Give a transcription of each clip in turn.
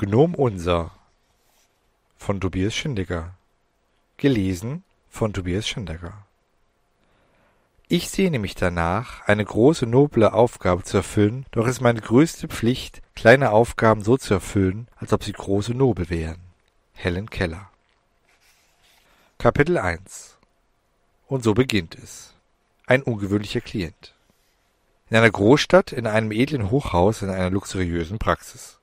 Gnom Unser von Tobias Schindecker Gelesen von Tobias Schindecker Ich sehne mich danach, eine große, noble Aufgabe zu erfüllen, doch ist meine größte Pflicht, kleine Aufgaben so zu erfüllen, als ob sie groß und nobel wären. Helen Keller Kapitel 1 Und so beginnt es. Ein ungewöhnlicher Klient. In einer Großstadt, in einem edlen Hochhaus, in einer luxuriösen Praxis.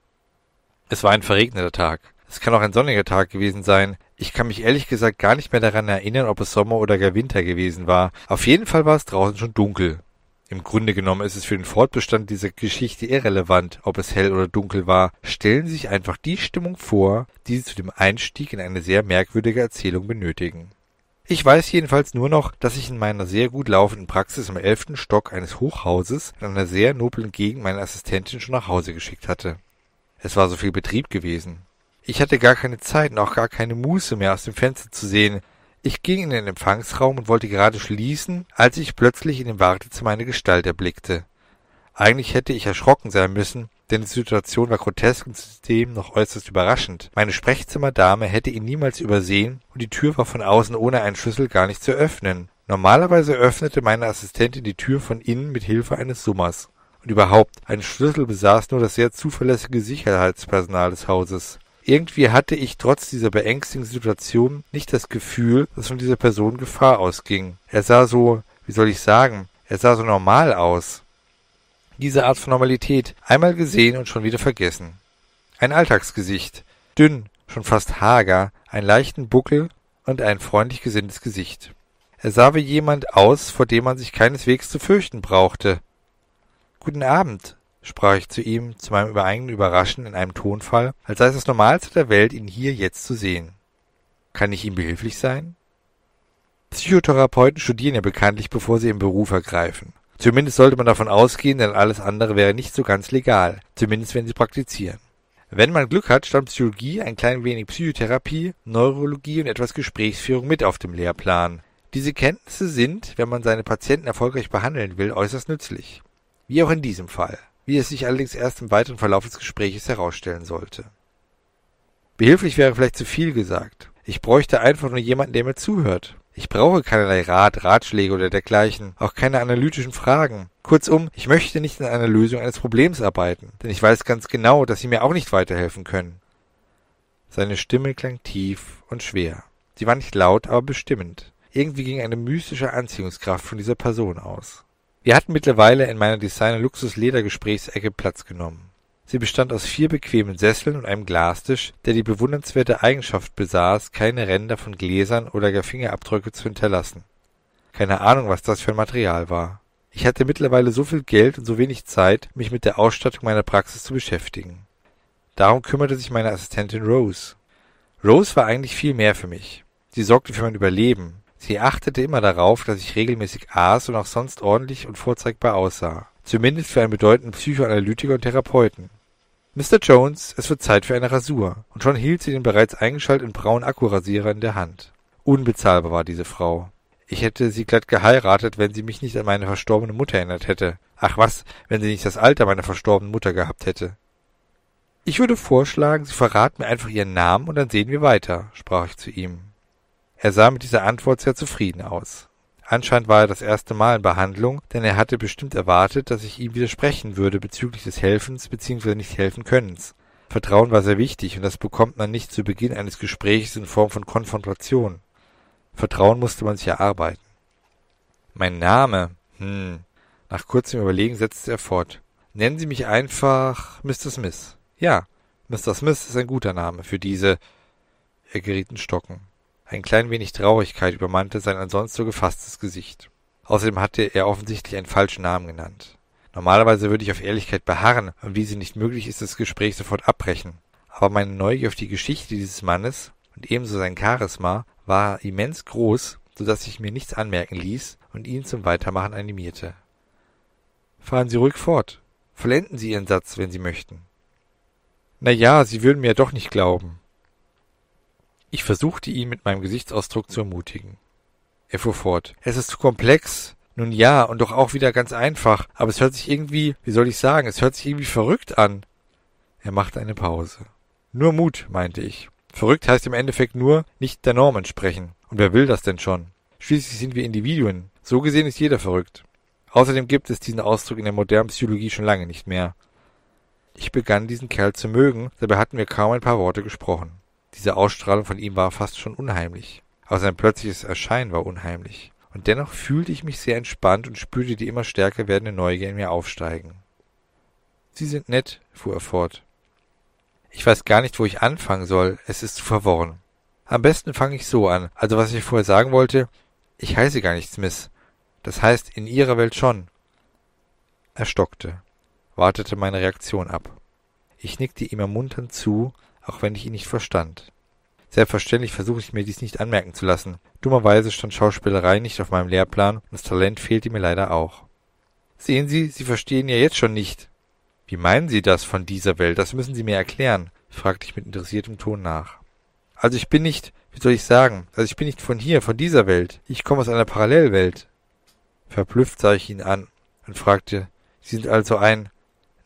Es war ein verregneter Tag. Es kann auch ein sonniger Tag gewesen sein. Ich kann mich ehrlich gesagt gar nicht mehr daran erinnern, ob es Sommer oder gar Winter gewesen war. Auf jeden Fall war es draußen schon dunkel. Im Grunde genommen ist es für den Fortbestand dieser Geschichte irrelevant, ob es hell oder dunkel war. Stellen Sie sich einfach die Stimmung vor, die Sie zu dem Einstieg in eine sehr merkwürdige Erzählung benötigen. Ich weiß jedenfalls nur noch, dass ich in meiner sehr gut laufenden Praxis im elften Stock eines Hochhauses in einer sehr noblen Gegend meine Assistentin schon nach Hause geschickt hatte. Es war so viel Betrieb gewesen. Ich hatte gar keine Zeit und auch gar keine Muße mehr aus dem Fenster zu sehen. Ich ging in den Empfangsraum und wollte gerade schließen, als ich plötzlich in dem Wartezimmer eine Gestalt erblickte. Eigentlich hätte ich erschrocken sein müssen, denn die Situation war grotesk und zudem noch äußerst überraschend. Meine Sprechzimmerdame hätte ihn niemals übersehen und die Tür war von außen ohne einen Schlüssel gar nicht zu öffnen. Normalerweise öffnete meine Assistentin die Tür von innen mit Hilfe eines Summers. Und überhaupt, einen Schlüssel besaß nur das sehr zuverlässige Sicherheitspersonal des Hauses. Irgendwie hatte ich trotz dieser beängstigenden Situation nicht das Gefühl, dass von dieser Person Gefahr ausging. Er sah so, wie soll ich sagen, er sah so normal aus. Diese Art von Normalität, einmal gesehen und schon wieder vergessen. Ein Alltagsgesicht, dünn, schon fast hager, einen leichten Buckel und ein freundlich gesinntes Gesicht. Er sah wie jemand aus, vor dem man sich keineswegs zu fürchten brauchte. Guten Abend, sprach ich zu ihm, zu meinem übereigenen Überraschen in einem Tonfall, als sei es das Normalste der Welt, ihn hier jetzt zu sehen. Kann ich ihm behilflich sein? Psychotherapeuten studieren ja bekanntlich, bevor sie im Beruf ergreifen. Zumindest sollte man davon ausgehen, denn alles andere wäre nicht so ganz legal, zumindest wenn sie praktizieren. Wenn man Glück hat, stand Psychologie, ein klein wenig Psychotherapie, Neurologie und etwas Gesprächsführung mit auf dem Lehrplan. Diese Kenntnisse sind, wenn man seine Patienten erfolgreich behandeln will, äußerst nützlich. Wie auch in diesem Fall, wie es sich allerdings erst im weiteren Verlauf des Gespräches herausstellen sollte. Behilflich wäre vielleicht zu viel gesagt. Ich bräuchte einfach nur jemanden, der mir zuhört. Ich brauche keinerlei Rat, Ratschläge oder dergleichen, auch keine analytischen Fragen. Kurzum, ich möchte nicht an einer Lösung eines Problems arbeiten, denn ich weiß ganz genau, dass Sie mir auch nicht weiterhelfen können. Seine Stimme klang tief und schwer. Sie war nicht laut, aber bestimmend. Irgendwie ging eine mystische Anziehungskraft von dieser Person aus. Wir hatten mittlerweile in meiner Designer-Luxus-Leder-Gesprächsecke Platz genommen. Sie bestand aus vier bequemen Sesseln und einem Glastisch, der die bewundernswerte Eigenschaft besaß, keine Ränder von Gläsern oder gar Fingerabdrücke zu hinterlassen. Keine Ahnung, was das für ein Material war. Ich hatte mittlerweile so viel Geld und so wenig Zeit, mich mit der Ausstattung meiner Praxis zu beschäftigen. Darum kümmerte sich meine Assistentin Rose. Rose war eigentlich viel mehr für mich. Sie sorgte für mein Überleben, Sie achtete immer darauf, dass ich regelmäßig aß und auch sonst ordentlich und vorzeigbar aussah. Zumindest für einen bedeutenden Psychoanalytiker und Therapeuten. Mr. Jones, es wird Zeit für eine Rasur. Und schon hielt sie den bereits eingeschalteten braunen Akkurasierer in der Hand. Unbezahlbar war diese Frau. Ich hätte sie glatt geheiratet, wenn sie mich nicht an meine verstorbene Mutter erinnert hätte. Ach was, wenn sie nicht das Alter meiner verstorbenen Mutter gehabt hätte. Ich würde vorschlagen, Sie verraten mir einfach Ihren Namen und dann sehen wir weiter, sprach ich zu ihm. Er sah mit dieser Antwort sehr zufrieden aus. Anscheinend war er das erste Mal in Behandlung, denn er hatte bestimmt erwartet, dass ich ihm widersprechen würde bezüglich des Helfens bzw. Nicht-Helfen-Könnens. Vertrauen war sehr wichtig und das bekommt man nicht zu Beginn eines Gesprächs in Form von Konfrontation. Vertrauen musste man sich erarbeiten. Mein Name, hm. Nach kurzem Überlegen setzte er fort. Nennen Sie mich einfach Mr. Smith. Ja, Mr. Smith ist ein guter Name für diese. Er geriet in Stocken. Ein klein wenig Traurigkeit übermannte sein ansonsten so gefasstes Gesicht. Außerdem hatte er offensichtlich einen falschen Namen genannt. Normalerweise würde ich auf Ehrlichkeit beharren und wie sie nicht möglich ist, das Gespräch sofort abbrechen. Aber meine Neugier auf die Geschichte dieses Mannes und ebenso sein Charisma war immens groß, so dass ich mir nichts anmerken ließ und ihn zum Weitermachen animierte. Fahren Sie ruhig fort. Vollenden Sie Ihren Satz, wenn Sie möchten. Na ja, Sie würden mir doch nicht glauben. Ich versuchte ihn mit meinem Gesichtsausdruck zu ermutigen. Er fuhr fort. Es ist zu komplex. Nun ja, und doch auch wieder ganz einfach, aber es hört sich irgendwie, wie soll ich sagen, es hört sich irgendwie verrückt an. Er machte eine Pause. Nur Mut, meinte ich. Verrückt heißt im Endeffekt nur, nicht der Norm entsprechen. Und wer will das denn schon? Schließlich sind wir Individuen. So gesehen ist jeder verrückt. Außerdem gibt es diesen Ausdruck in der modernen Psychologie schon lange nicht mehr. Ich begann diesen Kerl zu mögen, dabei hatten wir kaum ein paar Worte gesprochen. Diese Ausstrahlung von ihm war fast schon unheimlich. Aber sein plötzliches Erscheinen war unheimlich. Und dennoch fühlte ich mich sehr entspannt und spürte die immer stärker werdende Neugier in mir aufsteigen. Sie sind nett, fuhr er fort. Ich weiß gar nicht, wo ich anfangen soll. Es ist zu verworren. Am besten fange ich so an. Also was ich vorher sagen wollte, ich heiße gar nicht Smith. Das heißt, in Ihrer Welt schon. Er stockte, wartete meine Reaktion ab. Ich nickte ihm ermunternd zu, auch wenn ich ihn nicht verstand. Selbstverständlich versuchte ich mir dies nicht anmerken zu lassen. Dummerweise stand Schauspielerei nicht auf meinem Lehrplan und das Talent fehlte mir leider auch. Sehen Sie, Sie verstehen ja jetzt schon nicht. Wie meinen Sie das von dieser Welt? Das müssen Sie mir erklären, fragte ich mit interessiertem Ton nach. Also ich bin nicht, wie soll ich sagen, also ich bin nicht von hier, von dieser Welt. Ich komme aus einer Parallelwelt. Verblüfft sah ich ihn an und fragte, Sie sind also ein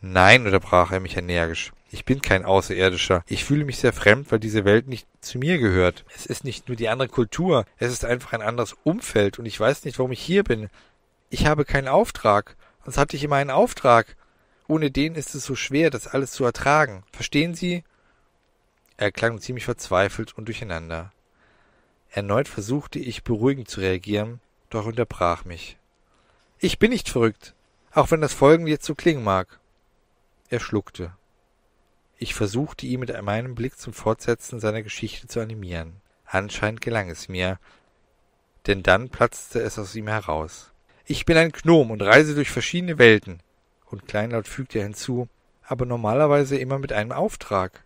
Nein, unterbrach er mich energisch. Ich bin kein Außerirdischer. Ich fühle mich sehr fremd, weil diese Welt nicht zu mir gehört. Es ist nicht nur die andere Kultur, es ist einfach ein anderes Umfeld und ich weiß nicht, warum ich hier bin. Ich habe keinen Auftrag. Sonst hatte ich immer einen Auftrag. Ohne den ist es so schwer, das alles zu ertragen. Verstehen Sie? Er klang ziemlich verzweifelt und durcheinander. Erneut versuchte ich beruhigend zu reagieren, doch unterbrach mich. Ich bin nicht verrückt, auch wenn das Folgende jetzt so klingen mag. Er schluckte. Ich versuchte ihn mit meinem Blick zum Fortsetzen seiner Geschichte zu animieren. Anscheinend gelang es mir, denn dann platzte es aus ihm heraus. Ich bin ein Gnom und reise durch verschiedene Welten und kleinlaut fügte er hinzu, aber normalerweise immer mit einem Auftrag.